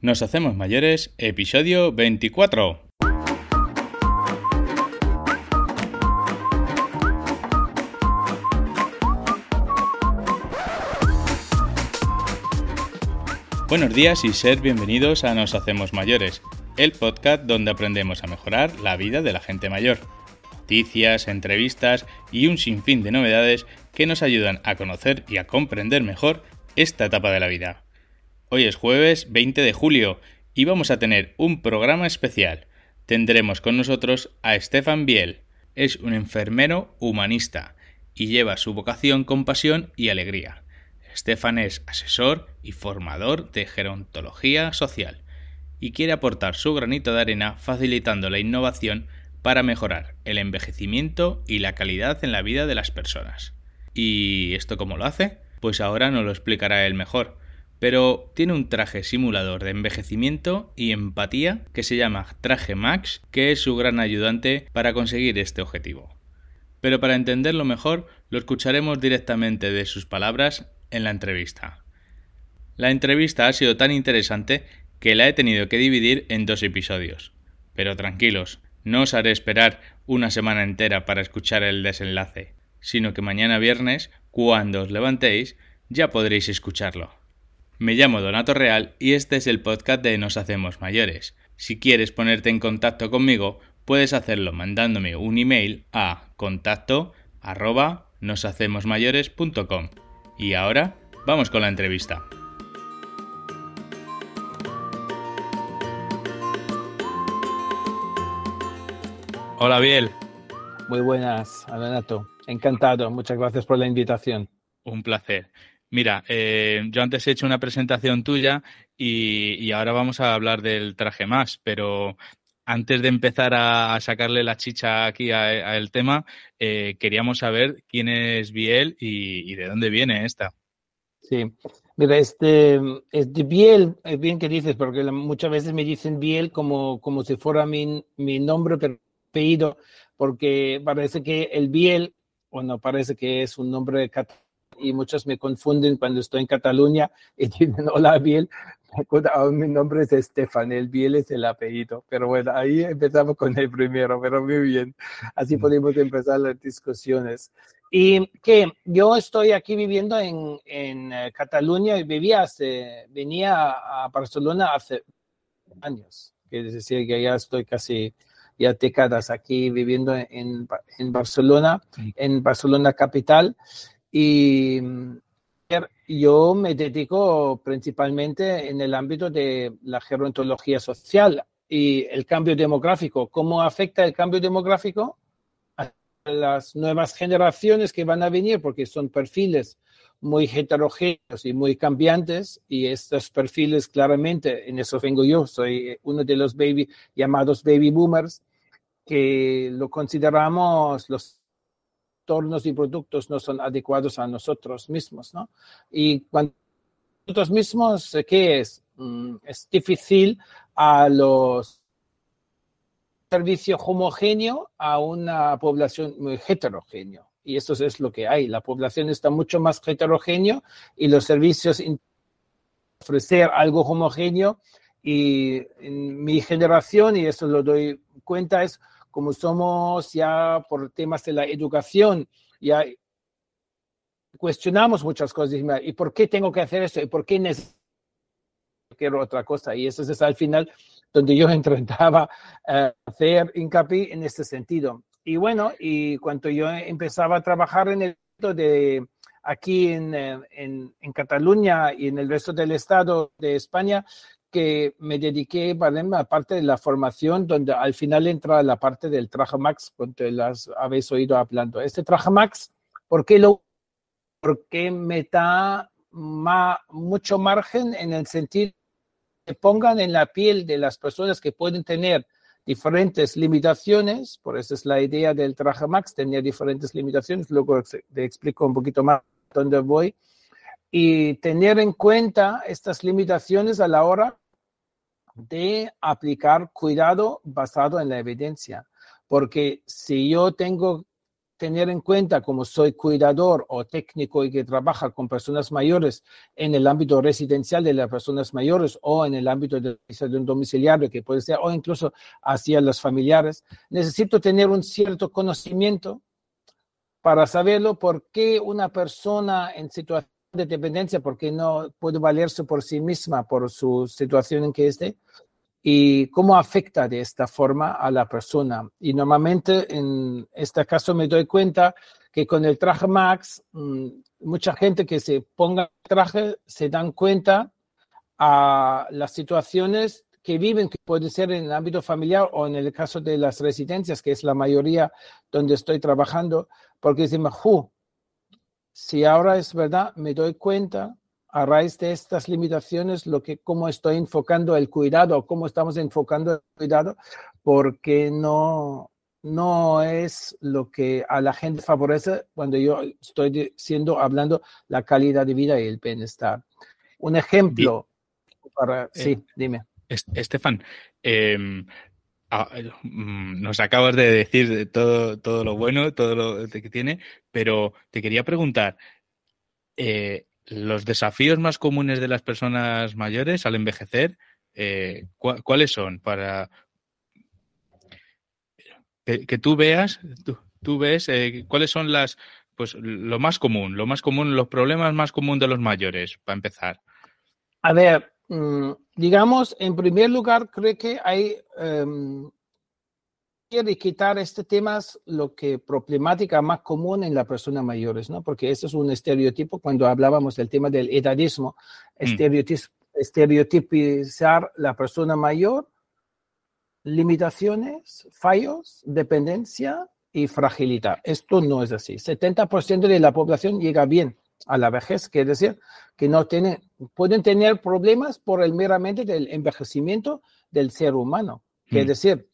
Nos hacemos mayores, episodio 24. Buenos días y ser bienvenidos a Nos Hacemos Mayores, el podcast donde aprendemos a mejorar la vida de la gente mayor. Noticias, entrevistas y un sinfín de novedades que nos ayudan a conocer y a comprender mejor esta etapa de la vida. Hoy es jueves 20 de julio y vamos a tener un programa especial. Tendremos con nosotros a Stefan Biel. Es un enfermero humanista y lleva su vocación con pasión y alegría. Stefan es asesor y formador de gerontología social y quiere aportar su granito de arena facilitando la innovación para mejorar el envejecimiento y la calidad en la vida de las personas. ¿Y esto cómo lo hace? Pues ahora nos lo explicará él mejor. Pero tiene un traje simulador de envejecimiento y empatía que se llama Traje Max, que es su gran ayudante para conseguir este objetivo. Pero para entenderlo mejor, lo escucharemos directamente de sus palabras en la entrevista. La entrevista ha sido tan interesante que la he tenido que dividir en dos episodios. Pero tranquilos, no os haré esperar una semana entera para escuchar el desenlace, sino que mañana viernes, cuando os levantéis, ya podréis escucharlo. Me llamo Donato Real y este es el podcast de Nos Hacemos Mayores. Si quieres ponerte en contacto conmigo, puedes hacerlo mandándome un email a contacto arroba noshacemosmayores.com. Y ahora vamos con la entrevista. Hola Biel. Muy buenas, Donato. Encantado. Muchas gracias por la invitación. Un placer. Mira, eh, yo antes he hecho una presentación tuya y, ahora vamos a hablar del traje más, pero antes de empezar a, sacarle la chicha aquí al tema, eh, queríamos saber quién es Biel y, de dónde viene esta. Sí, mira, este, este Biel, es bien que dices, porque muchas veces me dicen Biel como, como si fuera mi, mi nombre, pero apellido, porque parece que el Biel, bueno, parece que es un nombre catalán y muchos me confunden cuando estoy en Cataluña y dicen, hola Biel, mi nombre es Estefan, el Biel es el apellido, pero bueno, ahí empezamos con el primero, pero muy bien, así podemos empezar las discusiones. Y que yo estoy aquí viviendo en, en eh, Cataluña y vivía hace, venía a Barcelona hace años, es decir, que ya estoy casi ya décadas aquí viviendo en, en Barcelona, en Barcelona capital. Y yo me dedico principalmente en el ámbito de la gerontología social y el cambio demográfico. ¿Cómo afecta el cambio demográfico a las nuevas generaciones que van a venir? Porque son perfiles muy heterogéneos y muy cambiantes y estos perfiles claramente, en eso vengo yo, soy uno de los baby llamados baby boomers que lo consideramos los entornos y productos no son adecuados a nosotros mismos, ¿no? Y cuando nosotros mismos, ¿qué es? Mm, es difícil a los servicio homogéneo a una población muy heterogénea. Y eso es lo que hay. La población está mucho más heterogénea y los servicios ofrecer algo homogéneo. Y en mi generación, y eso lo doy cuenta, es como somos ya por temas de la educación, ya cuestionamos muchas cosas. ¿Y por qué tengo que hacer eso? ¿Y por qué necesito otra cosa? Y eso es al final donde yo intentaba uh, hacer hincapié en este sentido. Y bueno, y cuando yo empezaba a trabajar en el de aquí en, eh, en, en, Cataluña y en el resto del estado de España, que me dediqué la parte de la formación, donde al final entra la parte del traje Max, cuando las habéis oído hablando. Este traje Max, ¿por qué lo? Porque me da mucho margen en el sentido que pongan en la piel de las personas que pueden tener diferentes limitaciones, por eso es la idea del traje Max, tener diferentes limitaciones, luego te explico un poquito más dónde voy, y tener en cuenta estas limitaciones a la hora de aplicar cuidado basado en la evidencia. Porque si yo tengo tener en cuenta, como soy cuidador o técnico y que trabaja con personas mayores en el ámbito residencial de las personas mayores o en el ámbito de un domiciliario, que puede ser, o incluso hacia los familiares, necesito tener un cierto conocimiento para saberlo por qué una persona en situación de dependencia, porque no puede valerse por sí misma, por su situación en que esté, y cómo afecta de esta forma a la persona. Y normalmente en este caso me doy cuenta que con el traje Max, mm, mucha gente que se ponga traje se dan cuenta a las situaciones que viven, que puede ser en el ámbito familiar o en el caso de las residencias, que es la mayoría donde estoy trabajando, porque dicen, si ahora es verdad, me doy cuenta a raíz de estas limitaciones, lo que, cómo estoy enfocando el cuidado, cómo estamos enfocando el cuidado, porque no, no es lo que a la gente favorece cuando yo estoy diciendo, hablando la calidad de vida y el bienestar. Un ejemplo para, eh, sí, dime. Estefan, em, ah, mm, nos acabas de decir todo, todo lo bueno, todo lo que tiene, pero te quería preguntar, eh, los desafíos más comunes de las personas mayores al envejecer, eh, ¿cuáles son? Para que, tú veas, tú, ves eh, cuáles son las, pues lo más común, lo más común, los problemas más comunes de los mayores, para empezar. A ver, digamos, en primer lugar, creo que hay em, quiere quitar este tema es lo que problemática más común en las personas mayores, ¿no? Porque ese es un estereotipo cuando hablábamos del tema del edadismo, mm. estereotipizar la persona mayor, limitaciones, fallos, dependencia y fragilidad. Esto no es así. 70% de la población llega bien a la vejez, quiere decir que no tienen, pueden tener problemas por el meramente del envejecimiento del ser humano. Quiere mm. decir,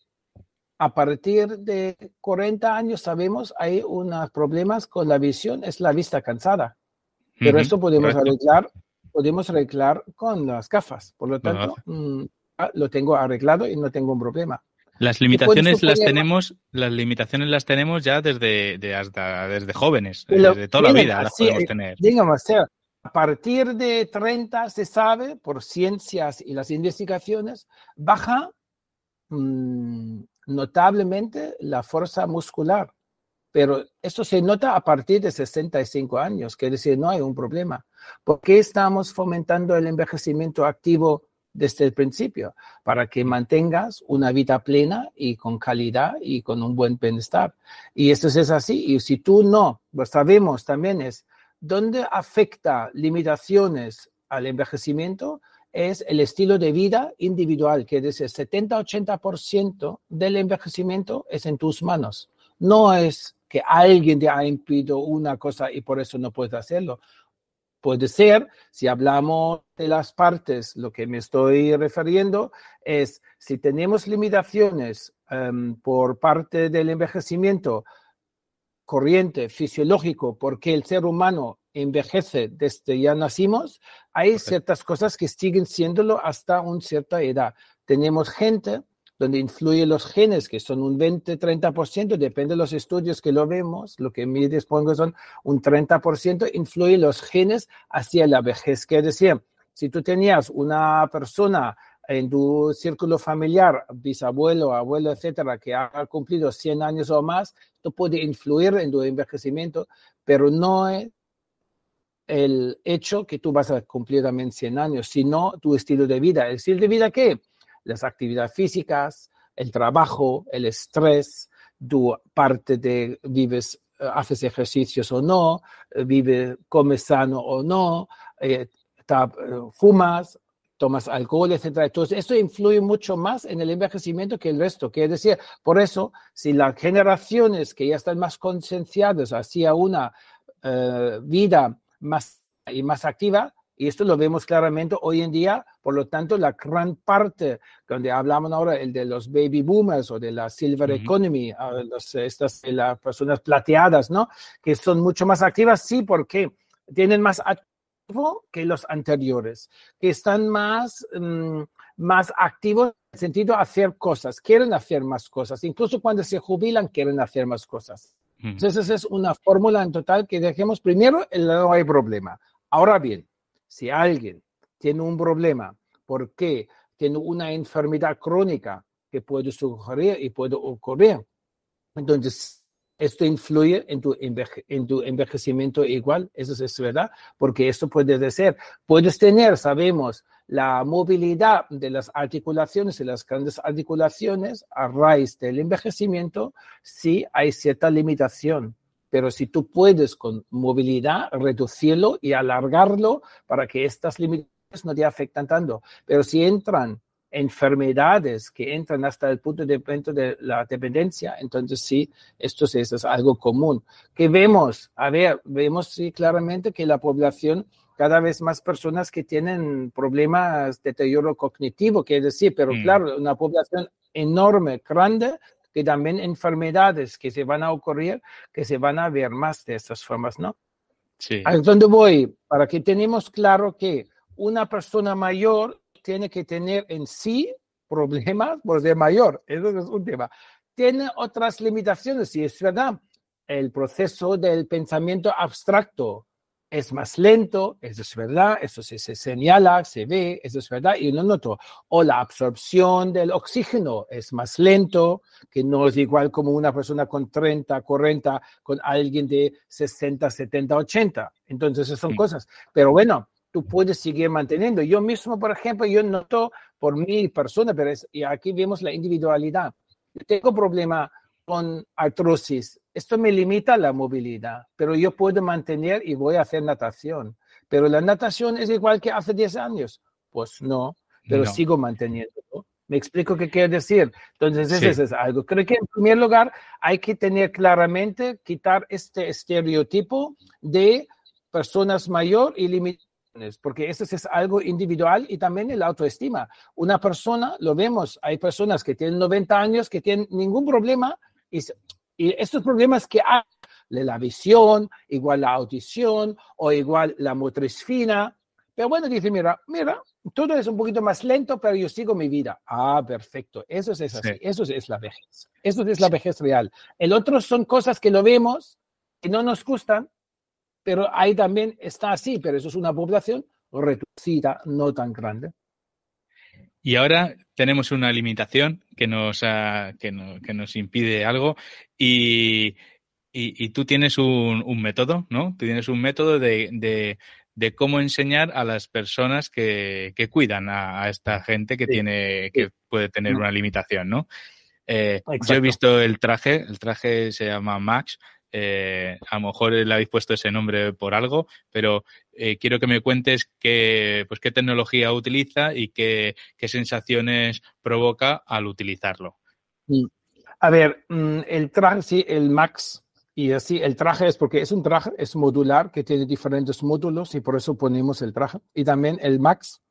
a partir de 40 años sabemos hay unos problemas con la visión, es la vista cansada. Pero esto podemos arreglar, podemos arreglar con las gafas. Por lo tanto, mm, ah, lo tengo arreglado y no tengo un problema. Las limitaciones las tenemos, las limitaciones las tenemos ya desde, hasta, desde jóvenes, desde toda la vida las podemos tener. Digamos, a partir de 30 se sabe por ciencias y las investigaciones, baja mm, notablemente la fuerza muscular, pero esto se nota a partir de 65 años, que decir, no hay un problema. ¿Por qué estamos fomentando el envejecimiento activo desde el principio? Para que mantengas una vida plena y con calidad y con un buen bienestar. Y esto es así. Y si tú no, lo sabemos también es, ¿dónde afecta limitaciones al envejecimiento? es el estilo de vida individual, que dice 70-80% del envejecimiento es en tus manos. No es que alguien te ha impedido una cosa y por eso no puedes hacerlo. Puede ser, si hablamos de las partes, lo que me estoy refiriendo es si tenemos limitaciones em, por parte del envejecimiento corriente, fisiológico, porque el ser humano envejece desde ya nacimos, hay ciertas cosas que siguen siéndolo hasta una cierta edad. Tenemos gente donde influyen los genes, que son un 20-30%, depende de los estudios que lo vemos, lo que me dispongo son un 30%, influyen los genes hacia la vejez. Que decir, si tú tenías una persona en tu círculo familiar, bisabuelo, abuelo, etcétera, que ha cumplido 100 años o más, esto puede influir en tu envejecimiento, pero no es el hecho que tú vas a cumplir también 100 años, sino tu estilo de vida. ¿El estilo de vida qué? Las actividades físicas, el trabajo, el estrés, tu parte de vives, eh, haces ejercicios o no, eh, vives, comes sano o no, eh, fumas, tomas alcohol, etcétera. Entonces, esto influye mucho más en el envejecimiento que el resto. Quiere decir, por eso, si las generaciones que ya están más concienciadas hacia una vida más y más activa, y esto lo vemos claramente hoy en día, por lo tanto, la gran parte, donde hablamos ahora, el de los baby boomers o de la silver economy, estas las personas plateadas, ¿no? Que son mucho más activas, sí, porque tienen más activo que los anteriores, que están más, mm, más activos en el sentido de hacer cosas, quieren hacer más cosas, incluso cuando se jubilan quieren hacer más cosas. Entonces, esa es una fórmula en total que dejemos primero, no hay problema. Ahora bien, si alguien tiene un problema porque tiene una enfermedad crónica que puede ocurrir y puede ocurrir, entonces esto influye en tu, en tu envejecimiento igual, eso es verdad, porque esto puede ser, puedes tener, sabemos, la movilidad de las articulaciones y las grandes articulaciones a raíz del envejecimiento, sí hay cierta limitación. Pero si tú puedes con movilidad reducirlo y alargarlo para que estas limitaciones no te afecten tanto. Pero si entran enfermedades que entran hasta el punto de, de la dependencia, entonces sí, esto es, es algo común. Que vemos, a ver, vemos sí claramente que la población cada vez más personas que tienen problemas de deterioro cognitivo, quiere decir, pero mm. claro, una población enorme, grande, que también enfermedades que se van a ocurrir, que se van a ver más de estas formas, ¿no? Sí. ¿A dónde voy? Para que tenemos claro que una persona mayor tiene que tener en sí problemas por ser mayor. Eso es un tema. Tiene otras limitaciones, y es verdad. El proceso del pensamiento abstracto es más lento, eso es verdad, eso se, se, señala, se ve, eso es verdad, y no noto. O la absorción del oxígeno es más lento, que no es igual como una persona con 30, 40, con alguien de 60, 70, 80. Entonces, esas son cosas. Pero bueno, tú puedes seguir manteniendo. Yo mismo, por ejemplo, yo noto por mi persona, pero y aquí vemos la individualidad. Yo tengo problema con artrosis. Esto me limita la movilidad, pero yo puedo mantener y voy a hacer natación. Pero la natación es igual que hace 10 años. Pues no, pero sigo manteniendo. ¿Me explico qué quiero decir? Entonces, eso es algo. Creo que en primer lugar hay que tener claramente, quitar este estereotipo de personas mayor y limitadas porque eso es algo individual y también el autoestima. Una persona, lo vemos, hay personas que tienen 90 años que tienen ningún problema y, estos problemas que hay, la visión, igual la audición o igual la motriz fina, pero bueno, dice, mira, mira, todo es un poquito más lento, pero yo sigo mi vida. Ah, perfecto. Eso es así. Eso es la vejez. Eso es la vejez real. El otro son cosas que lo vemos y no nos gustan, pero ahí también está así, pero eso es una población reducida, no tan grande. Y ahora tenemos una limitación que nos, que, nos impide algo. Y, tú tienes un, método, ¿no? Tú tienes un método de, cómo enseñar a las personas que, cuidan a, esta gente que, tiene, que puede tener una limitación, ¿no? Eh, yo he visto el traje, el traje se llama Max, eh, a lo mejor le habéis puesto ese nombre por algo, pero eh, quiero que me cuentes qué, pues, qué tecnología utiliza y qué, sensaciones provoca al utilizarlo. A ver, mm, el traje, sí, el Max, y así, el traje es porque es un traje, es modular, que tiene diferentes módulos y por eso ponemos el traje. Y también el Max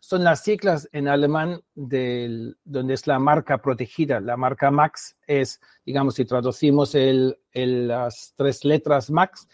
son las siglas en alemán del, donde es la marca protegida. La marca Max es, digamos, si traducimos el, las tres letras Max,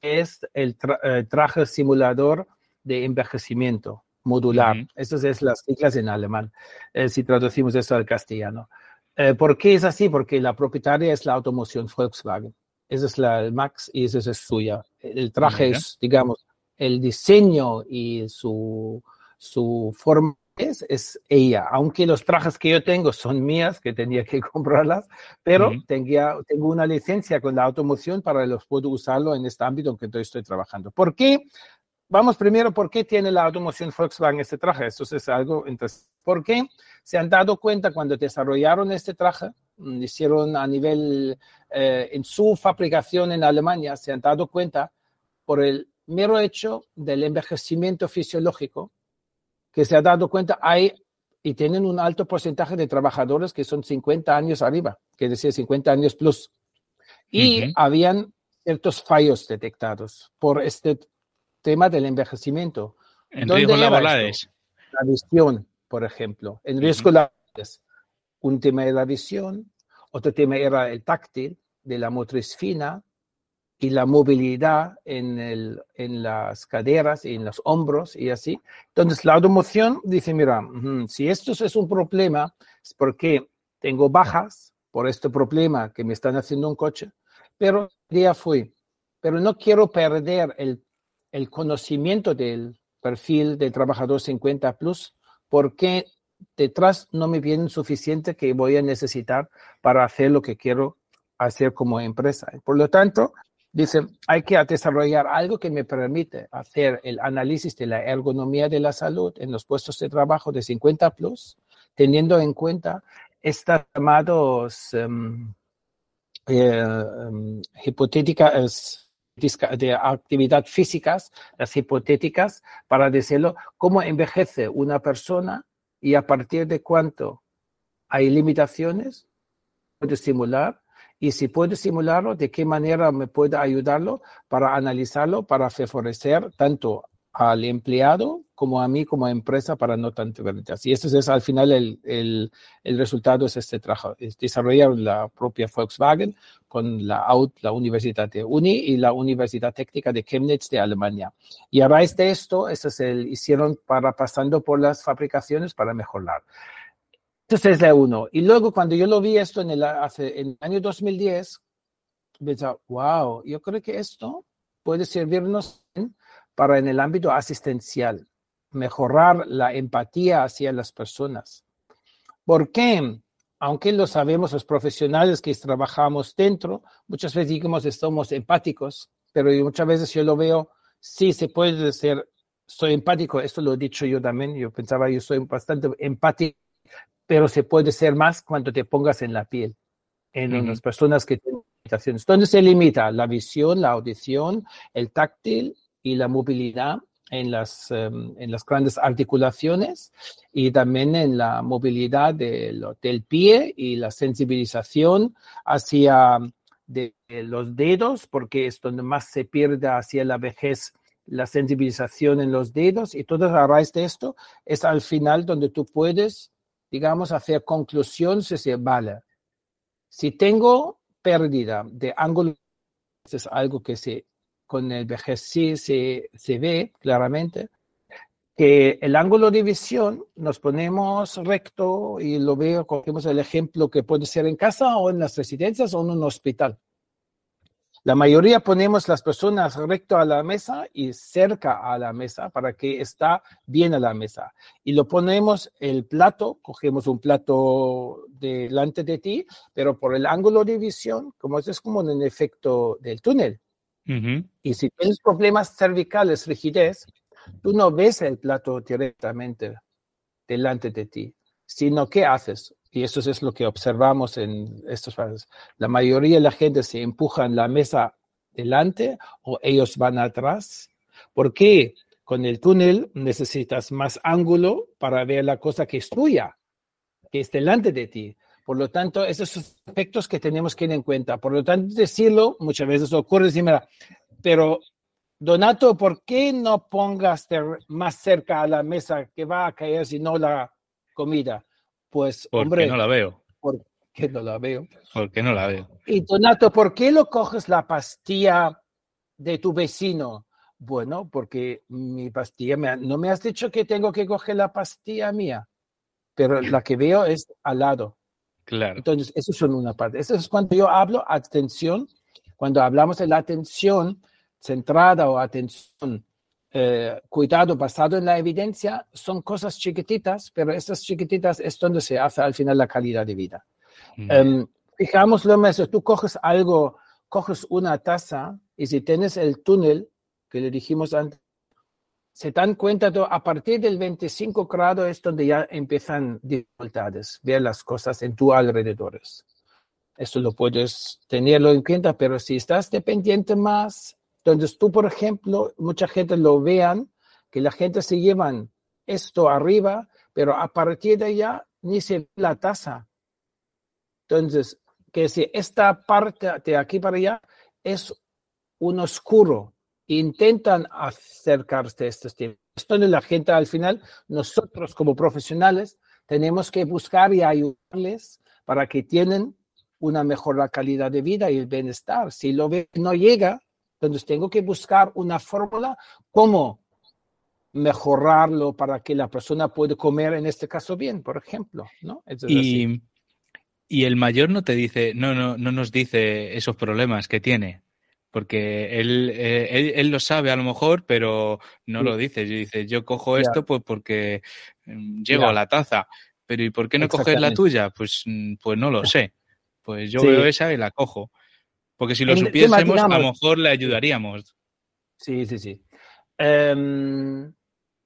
es el eh, traje simulador de envejecimiento modular. Esas es las siglas en alemán, eh, si traducimos eso al castellano. Eh, ¿Por qué es así? Porque la propietaria es la automoción Volkswagen. Esa es la Max y esa es suya. El traje es, digamos, el diseño y su su forma es, es ella, aunque los trajes que yo tengo son mías, que tenía que comprarlas, pero tengo una licencia con la automoción para los puedo usarlo en este ámbito en que estoy trabajando. ¿Por qué? Vamos primero, ¿por qué tiene la automoción Volkswagen este traje? Esto es algo entonces, ¿Por qué se han dado cuenta cuando desarrollaron este traje? Mm, hicieron a nivel, eh, en su fabricación en Alemania, se han dado cuenta por el mero hecho del envejecimiento fisiológico que se ha dado cuenta, hay y tienen un alto porcentaje de trabajadores que son 50 años arriba, que decir 50 años plus. Y habían ciertos fallos detectados por este tema del envejecimiento. ¿En riesgos laborales? La visión, por ejemplo. En riesgos laborales. Un tema era la visión, otro tema era el táctil, de la motriz fina, y la movilidad en, el, en las caderas y en los hombros y así. Entonces, la automoción dice, mira, si esto es un problema, es porque tengo bajas por este problema que me están haciendo un coche, pero día fui. Pero no quiero perder el, el conocimiento del perfil de trabajador 50 plus porque detrás no me viene suficiente que voy a necesitar para hacer lo que quiero hacer como empresa. Por lo tanto, dice, hay que desarrollar algo que me permite hacer el análisis de la ergonomía de la salud en los puestos de trabajo de 50 plus, teniendo en cuenta estos llamados eh, um, hipotéticas de actividad físicas, las hipotéticas, para decirlo, cómo envejece una persona y a partir de cuánto hay limitaciones, puede estimular y si puede estimularlo, de qué manera me puede ayudarlo para analizarlo, para favorecer tanto al empleado como a mí como empresa para no tanto ventas. Y esto es al final el, el, el, resultado es este trabajo, es la propia Volkswagen con la, la Universidad de Uni y la Universidad Técnica de Chemnitz de Alemania. Y a raíz de esto, eso se hicieron para pasando por las fabricaciones para mejorar. Entonces es la uno. Y luego cuando yo lo vi esto en el, hace, en el año 2010, pensaba, wow, yo creo que esto puede servirnos para en el ámbito asistencial, mejorar la empatía hacia las personas. ¿Por qué? Aunque lo sabemos los profesionales que trabajamos dentro, muchas veces digamos estamos empáticos, pero muchas veces yo lo veo, sí se puede ser, soy empático, esto lo he dicho yo también, yo pensaba yo soy bastante empático, pero se puede ser más cuando te pongas en la piel, en las personas que tienen limitaciones. ¿Dónde se limita? La visión, la audición, el táctil y la movilidad en las, em, en las grandes articulaciones y también en la movilidad del pie y la sensibilización hacia de, los dedos, porque es donde más se pierde hacia la vejez la sensibilización en los dedos y todo a raíz de esto es al final donde tú puedes, digamos, hacer conclusiones y decir, vale, si tengo pérdida de ángulo, es algo que se con el vejez sí se, se ve claramente que el ángulo de visión nos ponemos recto y lo veo, cogemos el ejemplo que puede ser en casa o en las residencias o en un hospital. La mayoría ponemos las personas recto a la mesa y cerca a la mesa para que está bien a la mesa. Y lo ponemos el plato, cogemos un plato delante de ti, pero por el ángulo de visión, como es como en el efecto del túnel, y si tienes problemas cervicales, rigidez, tú no ves el plato directamente delante de ti, sino ¿qué haces? Y eso es lo que observamos en estos casos. La mayoría de la gente se empuja en la mesa delante o ellos van atrás. porque Con el túnel necesitas más ángulo para ver la cosa que es tuya, que es delante de ti. Por lo tanto, esos aspectos que tenemos que tener en cuenta. Por lo tanto, decirlo muchas veces ocurre, decir, pero Donato, ¿por qué no pongas más cerca a la mesa que va a caer si no la comida? Pues, hombre. no la veo. ¿Por qué no la veo? Porque no la veo. Y Donato, ¿por qué lo coges la pastilla de tu vecino? Bueno, porque mi pastilla, me, no me has dicho que tengo que coger la pastilla mía, pero la que veo es al lado. Claro. Entonces, eso es una parte. Eso es cuando yo hablo atención, cuando hablamos de la atención centrada o atención, eh, cuidado basado en la evidencia, son cosas chiquititas, pero esas chiquititas es donde se hace al final la calidad de vida. Mm. Um, fijámoslo más, tú coges algo, coges una taza y si tienes el túnel, que le dijimos antes, se dan cuenta que a partir del 25 grados es donde ya empiezan dificultades, ver las cosas en tu alrededores. Eso lo puedes tenerlo en cuenta, pero si estás dependiente más, entonces tú, por ejemplo, mucha gente lo vean, que la gente se llevan esto arriba, pero a partir de allá ni se ve la taza. Entonces, que si esta parte de aquí para allá es un oscuro, intentan acercarse a estos temas. Esto de la gente al final, nosotros como profesionales, tenemos que buscar y ayudarles para que tienen una mejor calidad de vida y el bienestar. Si lo ve no llega, entonces tengo que buscar una fórmula cómo mejorarlo para que la persona pueda comer, en este caso, bien, por ejemplo. ¿no? y, Y el mayor no te dice, no, no, no nos dice esos problemas que tiene, porque él, eh, él, lo sabe a lo mejor, pero no lo dice. Yo dice, yo cojo esto pues porque mm, llego a la taza, pero ¿y por qué no coges la tuya? Pues, mm, pues no lo sé. Pues yo veo esa y la cojo. Porque si lo supiésemos, a lo mejor le ayudaríamos. Sí, sí, sí. Em,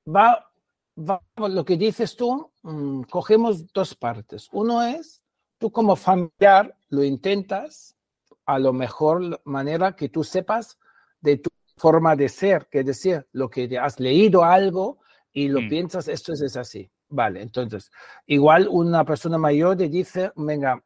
va, va, lo que dices tú, mm, cogemos dos partes. Uno es, tú como familiar lo intentas a lo mejor manera que tú sepas de tu forma de ser, que decir, lo que has leído algo y lo mm. piensas, esto es, así. Vale, entonces, igual una persona mayor te dice, venga,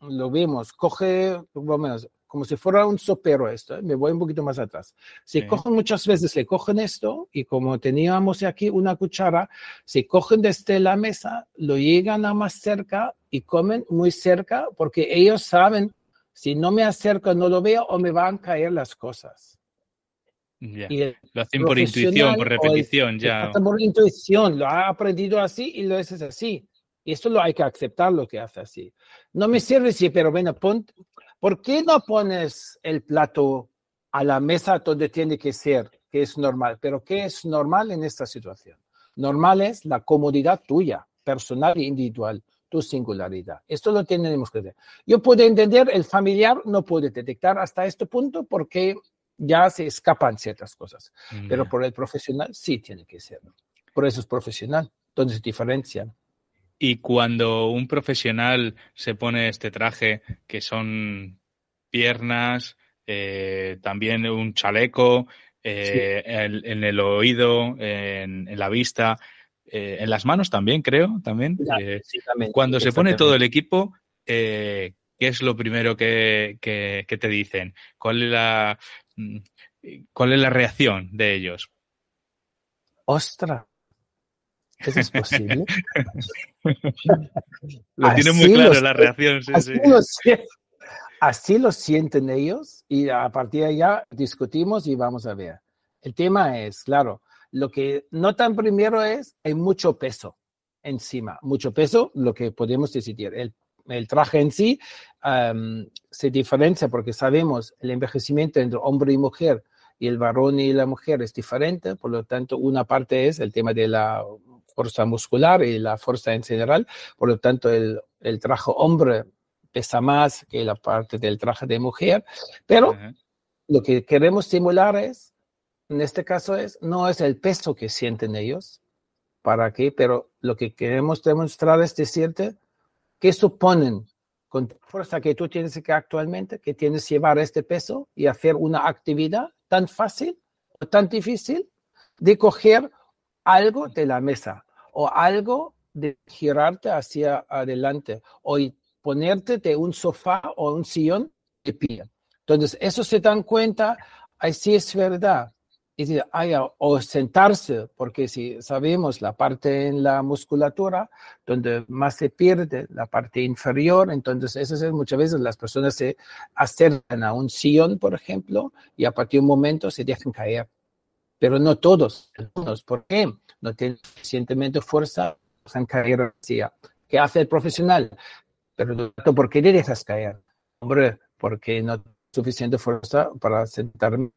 lo vimos, coge, menos, como si fuera un sopero esto, ¿eh? me voy un poquito más atrás. Si cogen muchas veces, se cogen esto y como teníamos aquí una cuchara, se cogen desde la mesa, lo llegan a más cerca y comen muy cerca porque ellos saben, si no me acerco, no lo veo o me van a caer las cosas. lo hacen por intuición, por repetición, ya. Por intuición, lo ha aprendido así y lo haces así. Y esto lo hay que aceptar lo que hace así. No me sirve si, pero bueno, pon, ¿por qué no pones el plato a la mesa donde tiene que ser, que es normal? Pero ¿qué es normal en esta situación? Normal es la comodidad tuya, personal e individual, tu singularidad. Esto lo tenemos que ver. Yo puedo entender, el familiar no puede detectar hasta este punto porque ya se escapan ciertas cosas, pero por el profesional sí tiene que ser. Por eso es profesional, donde se diferencian. Y cuando un profesional se pone este traje, que son piernas, eh, también un chaleco, eh, en, el oído, en, la vista, eh, en las manos también, creo, también. cuando se pone todo el equipo, ¿qué es lo primero que, que, te dicen? ¿Cuál es la, mm, cuál es la reacción de ellos? ¡Ostras! ¿Eso es posible? lo tiene muy claro la reacción. así, lo, sienten ellos y a partir de allá discutimos y vamos a ver. El tema es, claro, lo que notan primero es hay mucho peso encima, mucho peso, lo que podemos decidir. El, el traje en sí se diferencia porque sabemos el envejecimiento entre hombre y mujer y el varón y la mujer es diferente, por lo tanto, una parte es el tema de la fuerza muscular y la fuerza en general. Por lo tanto, el, el traje hombre pesa más que la parte del traje de mujer. Pero lo que queremos simular es, en este caso es, no es el peso que sienten ellos, ¿para qué? Pero lo que queremos demostrar es decirte qué suponen con la fuerza que tú tienes que actualmente, que tienes que llevar este peso y hacer una actividad tan fácil o tan difícil de coger algo de la mesa o algo de girarte hacia adelante o ponerte de un sofá o un sillón de pie. Entonces, eso se dan cuenta, ahí sí es verdad. Y o sentarse, porque si sabemos la parte en la musculatura donde más se pierde, la parte inferior, entonces eso es muchas veces las personas se acercan a un sillón, por ejemplo, y a partir de un momento se dejan caer pero no todos, algunos. ¿Por qué? No tienen suficientemente fuerza, han caído ¿Qué hace el profesional? Pero ¿por qué le dejas caer? Hombre, porque no tienes suficiente fuerza para sentarme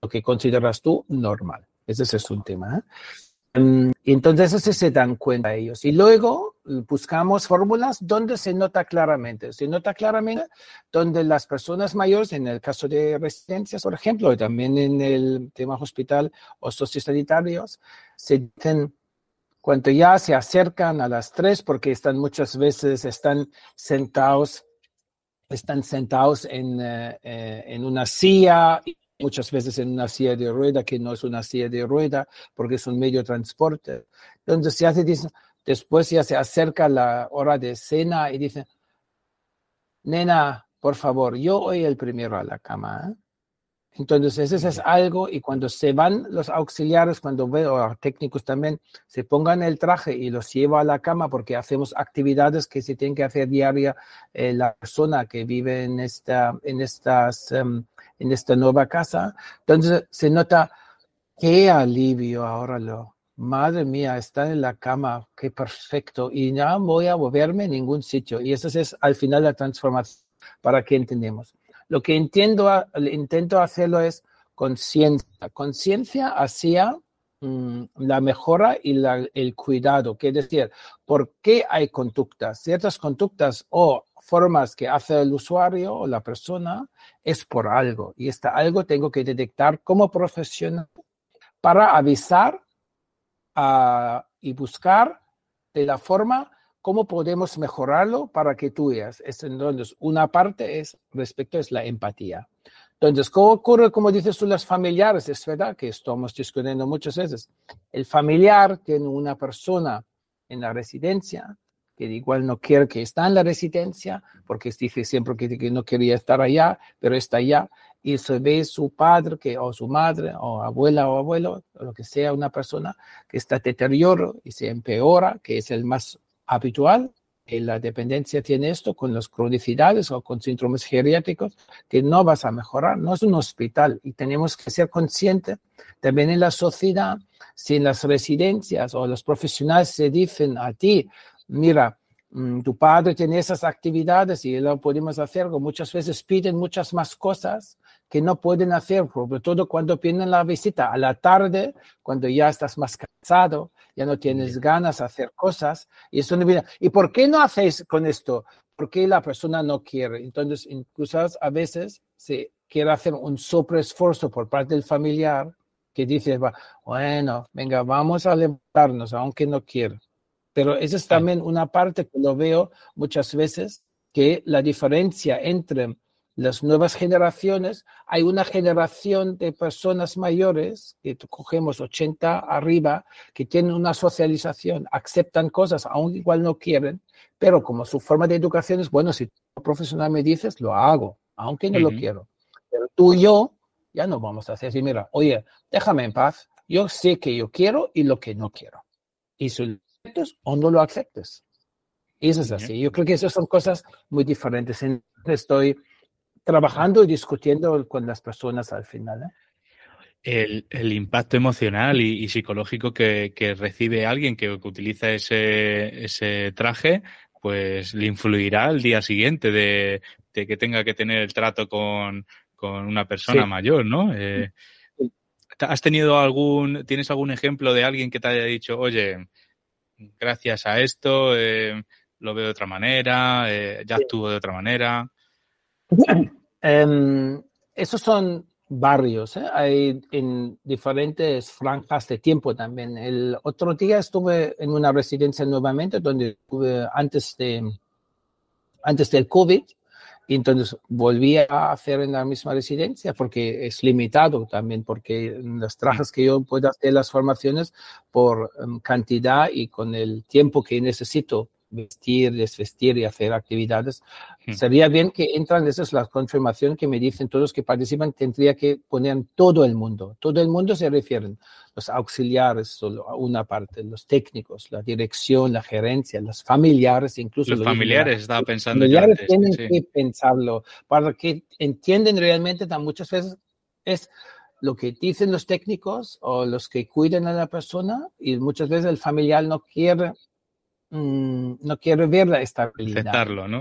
lo que consideras tú normal. Ese es un tema. ¿eh? Mm, entonces se dan cuenta ellos. Y luego buscamos fórmulas donde se nota claramente. Se nota claramente donde las personas mayores, en el caso de residencias, por ejemplo, y también en el tema hospital o sociosanitarios, se dicen cuando ya se acercan a las tres, porque están muchas veces están sentados, están sentados en, eh, eh, en una silla muchas veces en una silla de rueda que no es una silla de rueda porque es un medio de transporte. Entonces se hace, después ya se acerca la hora de cena y dice, nena, por favor, yo voy el primero a la cama. ¿eh? Entonces, eso es algo, y cuando se van los auxiliares, cuando veo técnicos también, se pongan el traje y los lleva a la cama porque hacemos actividades que se tienen que hacer diaria eh, la persona que vive en esta, en estas, em, en esta nueva casa. Entonces, se nota qué alivio ahora lo, madre mía, está en la cama, qué perfecto, y no voy a moverme en ningún sitio. Y eso es al final la transformación para que entendemos. Lo que intento hacerlo es conciencia, conciencia hacia mm, la mejora y el cuidado, que es decir, ¿por qué hay conductas? Ciertas conductas o formas que hace el usuario o la persona es por algo, y este algo tengo que detectar como profesional para avisar y buscar de la forma cómo podemos mejorarlo para que tú veas. Entonces, una parte es respecto es la empatía. Entonces, ¿cómo ocurre, como dices tú, las familiares? Es verdad que estamos discutiendo muchas veces. El familiar tiene una persona en la residencia que igual no quiere que esté en la residencia, porque dice siempre que, que no quería estar allá, pero está allá y se ve su padre que, o su madre o abuela o abuelo, o lo que sea, una persona que está deterioro y se empeora, que es el más habitual. Y la dependencia tiene esto con las cronicidades o con síndromes geriátricos, que no vas a mejorar, no es un hospital y tenemos que ser conscientes también en la sociedad, si en las residencias o los profesionales se dicen a ti, mira, mm, tu padre tiene esas actividades y lo podemos hacer, muchas veces piden muchas más cosas que no pueden hacer, sobre todo cuando vienen la visita a la tarde, cuando ya estás más cansado, ya no tienes ganas de hacer cosas. Y, eso no viene. ¿Y por qué no hacéis con esto? Porque la persona no quiere. Entonces, incluso a veces se quiere hacer un esfuerzo por parte del familiar que dice, bueno, venga, vamos a levantarnos, aunque no quiera. Pero esa es también una parte que lo veo muchas veces, que la diferencia entre las nuevas generaciones, hay una generación de personas mayores, que cogemos 80 arriba, que tienen una socialización, aceptan cosas, aunque igual no quieren, pero como su forma de educación es, bueno, si tú profesional me dices, lo hago, aunque no lo quiero. Pero tú y yo ya no vamos a hacer así, mira, oye, déjame en paz, yo sé que yo quiero y lo que no quiero. Y si lo aceptes o no lo aceptes. Eso es así. Yo creo que esas son cosas muy diferentes. Estoy trabajando y discutiendo con las personas al final. ¿eh? El, impacto emocional y, psicológico que, recibe alguien que, utiliza ese, traje, pues le influirá al día siguiente de, que tenga que tener el trato con, una persona mayor, ¿no? Eh, ¿Has tenido algún, tienes algún ejemplo de alguien que te haya dicho, oye, gracias a esto eh, lo veo de otra manera, ya actúo de otra manera? Em, esos son barrios, ¿eh? hay en diferentes franjas de tiempo también. El otro día estuve en una residencia nuevamente donde estuve antes, de, antes del COVID y entonces volví a hacer en la misma residencia porque es limitado también, porque las trajes que yo puedo hacer las formaciones por em, cantidad y con el tiempo que necesito vestir, desvestir y hacer actividades. Hmm. Sería bien que entran, esa es la confirmación que me dicen todos los que participan, tendría que poner todo el mundo. Todo el mundo se refieren, los auxiliares, solo a una parte, los técnicos, la dirección, la gerencia, los familiares, incluso. Los familiares, estaba pensando. Los familiares tienen que pensarlo para que entienden realmente, tan muchas veces es lo que dicen los técnicos o los que cuiden a la persona y muchas veces el familiar no quiere Mm, no quiere ver la estabilidad. Aceptarlo, ¿no?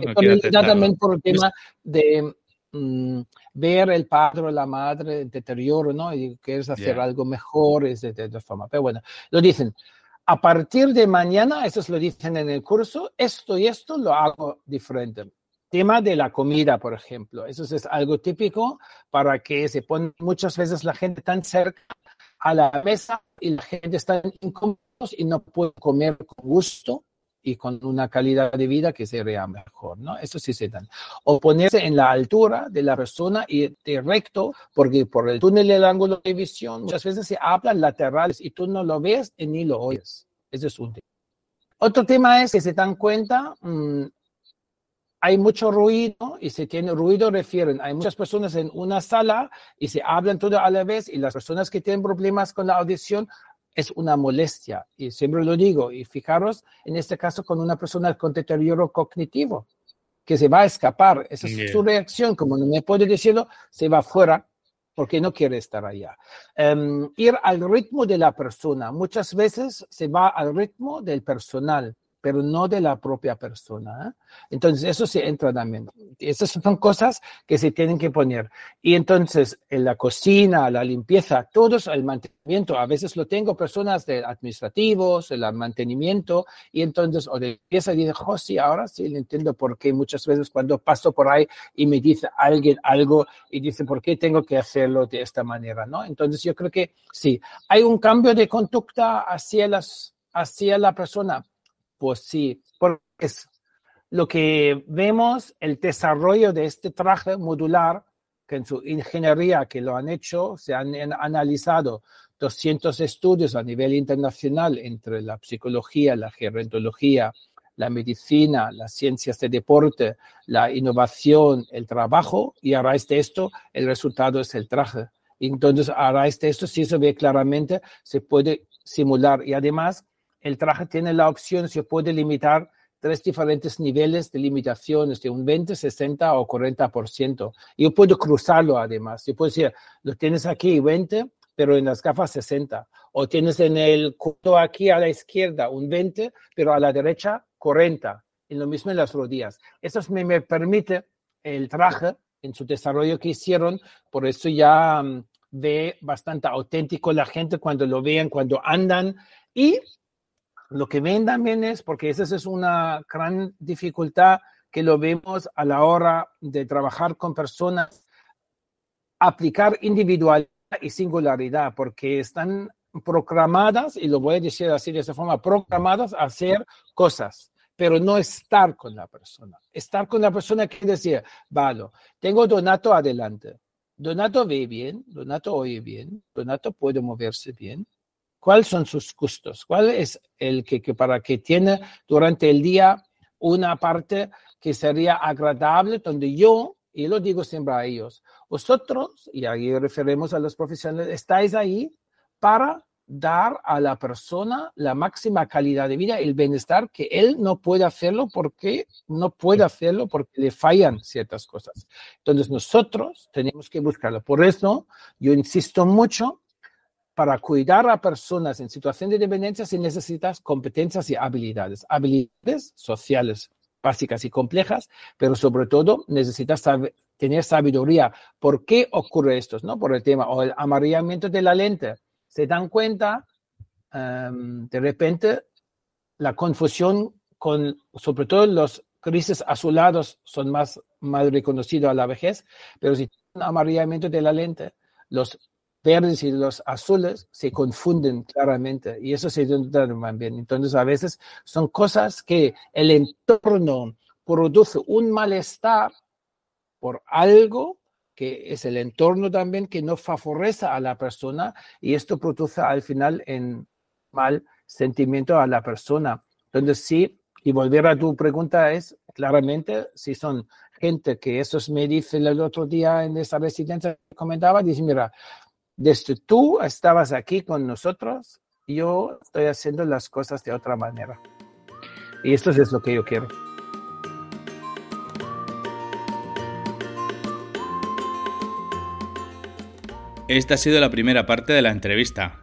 también por el tema de mm, ver el padre o la madre en deterioro, ¿no? Y quieres hacer algo mejor, es de, de, forma. Pero bueno, lo dicen. A partir de mañana, eso lo dicen en el curso, esto y esto lo hago diferente. Tema de la comida, por ejemplo. Eso es algo típico para que se pone muchas veces la gente tan cerca a la mesa y la gente está incómodos y no puede comer con gusto y con una calidad de vida que sería mejor, ¿no? Eso sí se dan. O ponerse en la altura de la persona y de recto, porque por el túnel del ángulo de visión muchas veces se hablan laterales y tú no lo ves ni lo oyes. Ese es un tema. Otro tema es que se dan cuenta, mm, hay mucho ruido y se tiene ruido refieren. Hay muchas personas en una sala y se hablan todo a la vez y las personas que tienen problemas con la audición es una molestia. Y siempre lo digo, y fijaros en este caso con una persona con deterioro cognitivo, que se va a escapar. Esa es su reacción, como no me puede decirlo, se va fuera porque no quiere estar allá. Em, ir al ritmo de la persona. Muchas veces se va al ritmo del personal pero no de la propia persona. ¿eh? Entonces, eso se entra también. Esas son cosas que se tienen que poner. Y entonces, en la cocina, la limpieza, todos el mantenimiento, a veces lo tengo personas de administrativos, el mantenimiento, y entonces, o de limpieza, y dice, oh, sí, ahora sí entiendo por qué muchas veces cuando paso por ahí y me dice alguien algo y dice, ¿por qué tengo que hacerlo de esta manera? ¿no? Entonces, yo creo que sí, hay un cambio de conducta hacia las hacia la persona, pues sí, porque es lo que vemos, el desarrollo de este traje modular, que en su ingeniería que lo han hecho, se han analizado 200 estudios a nivel internacional entre la psicología, la gerontología, la medicina, las ciencias de deporte, la innovación, el trabajo, y a raíz de esto el resultado es el traje. Entonces, a raíz de esto, si se ve claramente, se puede simular. Y además, el traje tiene la opción, se puede limitar tres diferentes niveles de limitaciones, de un 20, 60 o 40%. Yo puedo cruzarlo además. Yo puedo decir, lo tienes aquí 20, pero en las gafas 60. O tienes en el cuto aquí a la izquierda un 20, pero a la derecha 40. Y lo mismo en las rodillas. Eso me, me permite el traje en su desarrollo que hicieron, por eso ya mm, ve bastante auténtico la gente cuando lo vean, cuando andan. Y lo que ven también es, porque esa es una gran dificultad que lo vemos a la hora de trabajar con personas, aplicar individualidad y singularidad, porque están programadas, y lo voy a decir así de esa forma, programadas a hacer cosas, pero no estar con la persona. Estar con la persona quiere decir, vale, tengo Donato adelante. Donato ve bien, Donato oye bien, Donato puede moverse bien, cuáles son sus gustos, cuál es el que, para que tiene durante el día una parte que sería agradable, donde yo, y lo digo siempre a ellos, vosotros, y ahí referimos a los profesionales, estáis ahí para dar a la persona la máxima calidad de vida, el bienestar, que él no puede hacerlo porque no puede hacerlo porque le fallan ciertas cosas. Entonces nosotros tenemos que buscarlo. Por eso yo insisto mucho para cuidar a personas en situación de dependencia se necesitas competencias y habilidades. Habilidades sociales básicas y complejas, pero sobre todo necesitas tener sabiduría. ¿Por qué ocurre esto? ¿no? Por el tema o el amarillamiento de la lente. Se dan cuenta, em, de repente, la confusión con, sobre todo los grises azulados son más mal reconocidos a la vejez, pero si un amarillamiento de la lente, los verdes y los azules se confunden claramente y eso se nota bien. Entonces, a veces son cosas que el entorno produce un malestar por algo que es el entorno también que no favorece a la persona y esto produce al final en mal sentimiento a la persona. Entonces, sí, y volver a tu pregunta es claramente si son gente que esos me dicen el otro día en esa residencia comentaba, dice, mira, desde tú estabas aquí con nosotros, yo estoy haciendo las cosas de otra manera. Y esto es lo que yo quiero. Esta ha sido la primera parte de la entrevista.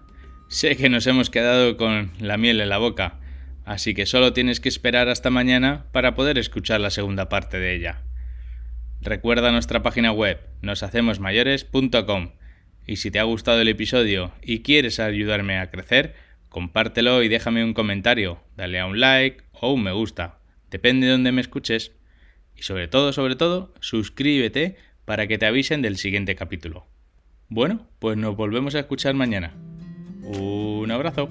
Sé que nos hemos quedado con la miel en la boca, así que solo tienes que esperar hasta mañana para poder escuchar la segunda parte de ella. Recuerda nuestra página web noshacemosmayores.com y si te ha gustado el episodio y quieres ayudarme a crecer, compártelo y déjame un comentario, dale a un like o un me gusta, depende de donde me escuches. Y sobre todo, sobre todo, suscríbete para que te avisen del siguiente capítulo. Bueno, pues nos volvemos a escuchar mañana. Un abrazo.